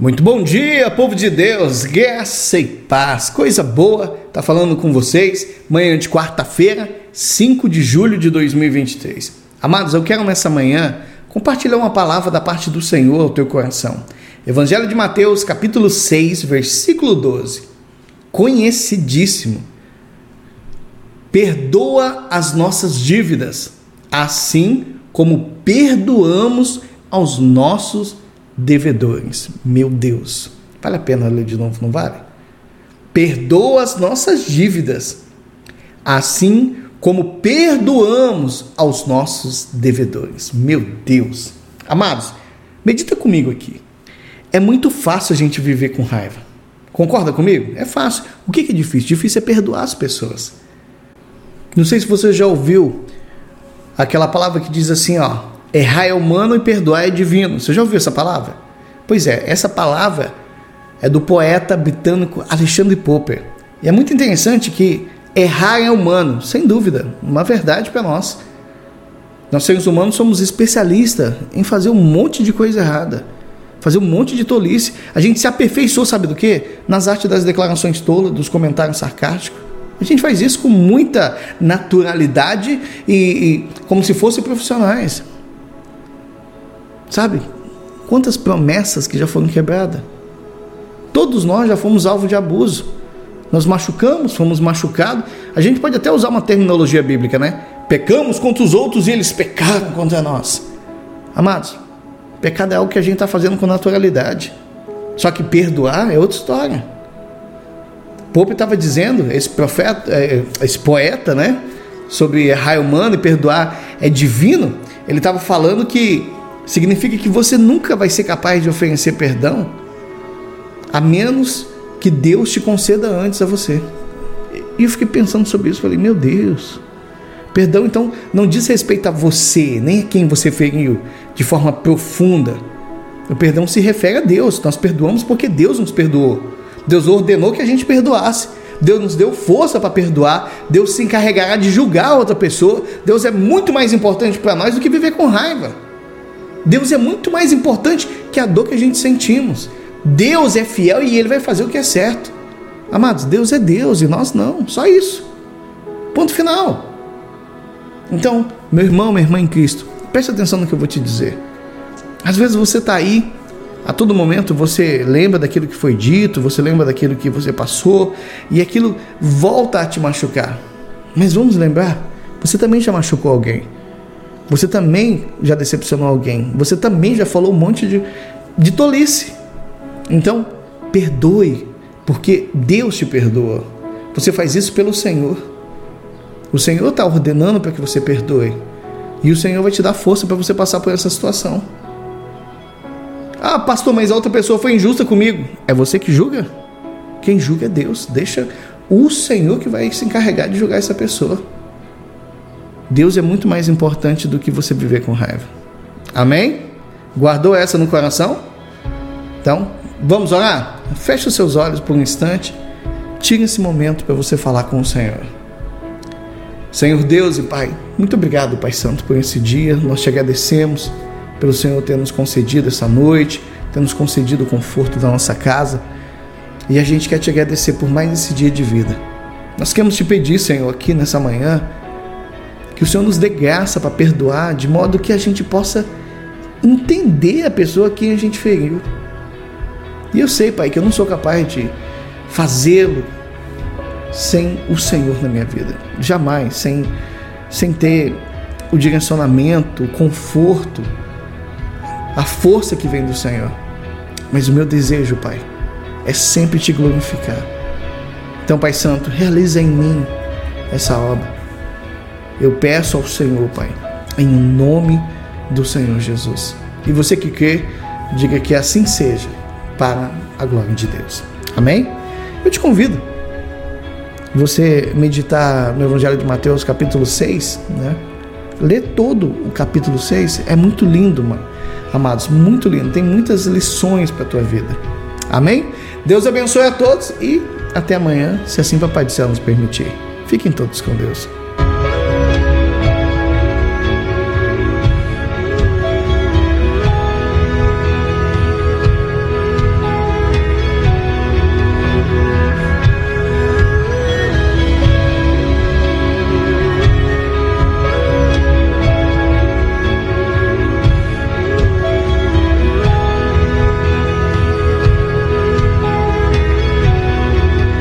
Muito bom dia, povo de Deus, graça e paz, coisa boa, tá falando com vocês, manhã de quarta-feira, 5 de julho de 2023. Amados, eu quero nessa manhã compartilhar uma palavra da parte do Senhor ao teu coração. Evangelho de Mateus, capítulo 6, versículo 12. Conhecidíssimo. Perdoa as nossas dívidas, assim como perdoamos aos nossos devedores. Meu Deus, vale a pena ler de novo, não vale? Perdoa as nossas dívidas, assim como perdoamos aos nossos devedores. Meu Deus. Amados, medita comigo aqui. É muito fácil a gente viver com raiva. Concorda comigo? É fácil. O que é difícil? Difícil é perdoar as pessoas. Não sei se você já ouviu aquela palavra que diz assim, ó, Errar é humano e perdoar é divino. Você já ouviu essa palavra? Pois é, essa palavra é do poeta britânico Alexandre Popper. E é muito interessante que errar é humano, sem dúvida, uma verdade para nós. Nós seres humanos somos especialistas em fazer um monte de coisa errada, fazer um monte de tolice. A gente se aperfeiçoou, sabe do que? Nas artes das declarações tolas, dos comentários sarcásticos. A gente faz isso com muita naturalidade e, e como se fossem profissionais. Sabe? Quantas promessas que já foram quebradas. Todos nós já fomos alvo de abuso. Nós machucamos, fomos machucados. A gente pode até usar uma terminologia bíblica, né? Pecamos contra os outros e eles pecaram contra nós. Amados, pecado é algo que a gente está fazendo com naturalidade. Só que perdoar é outra história. Pope estava dizendo, esse profeta, é, esse poeta, né? Sobre errar é humano e perdoar é divino. Ele estava falando que significa que você nunca vai ser capaz de oferecer perdão a menos que Deus te conceda antes a você. E eu fiquei pensando sobre isso, falei, meu Deus. Perdão então não diz respeito a você, nem a quem você feriu de forma profunda. O perdão se refere a Deus. Nós perdoamos porque Deus nos perdoou. Deus ordenou que a gente perdoasse. Deus nos deu força para perdoar. Deus se encarregará de julgar outra pessoa. Deus é muito mais importante para nós do que viver com raiva. Deus é muito mais importante que a dor que a gente sentimos. Deus é fiel e ele vai fazer o que é certo. Amados, Deus é Deus e nós não, só isso. Ponto final. Então, meu irmão, minha irmã em Cristo, preste atenção no que eu vou te dizer. Às vezes você está aí, a todo momento você lembra daquilo que foi dito, você lembra daquilo que você passou e aquilo volta a te machucar. Mas vamos lembrar, você também já machucou alguém. Você também já decepcionou alguém. Você também já falou um monte de, de tolice. Então, perdoe, porque Deus te perdoa. Você faz isso pelo Senhor. O Senhor está ordenando para que você perdoe. E o Senhor vai te dar força para você passar por essa situação. Ah, pastor, mas a outra pessoa foi injusta comigo. É você que julga? Quem julga é Deus. Deixa o Senhor que vai se encarregar de julgar essa pessoa. Deus é muito mais importante do que você viver com raiva. Amém? Guardou essa no coração? Então, vamos orar? Feche os seus olhos por um instante. Tire esse momento para você falar com o Senhor. Senhor Deus e Pai, muito obrigado, Pai Santo, por esse dia. Nós te agradecemos pelo Senhor ter nos concedido essa noite, ter nos concedido o conforto da nossa casa. E a gente quer te agradecer por mais esse dia de vida. Nós queremos te pedir, Senhor, aqui nessa manhã, que o Senhor nos dê graça para perdoar, de modo que a gente possa entender a pessoa a quem a gente feriu. E eu sei, Pai, que eu não sou capaz de fazê-lo sem o Senhor na minha vida. Jamais, sem, sem ter o direcionamento, o conforto, a força que vem do Senhor. Mas o meu desejo, Pai, é sempre te glorificar. Então, Pai Santo, realiza em mim essa obra eu peço ao Senhor, Pai, em nome do Senhor Jesus. E você que crê, diga que assim seja, para a glória de Deus. Amém? Eu te convido você meditar no Evangelho de Mateus, capítulo 6, né? Ler todo o capítulo 6 é muito lindo, mano. Amados, muito lindo. Tem muitas lições para a tua vida. Amém? Deus abençoe a todos e até amanhã, se assim Papai do Céu nos permitir. Fiquem todos com Deus.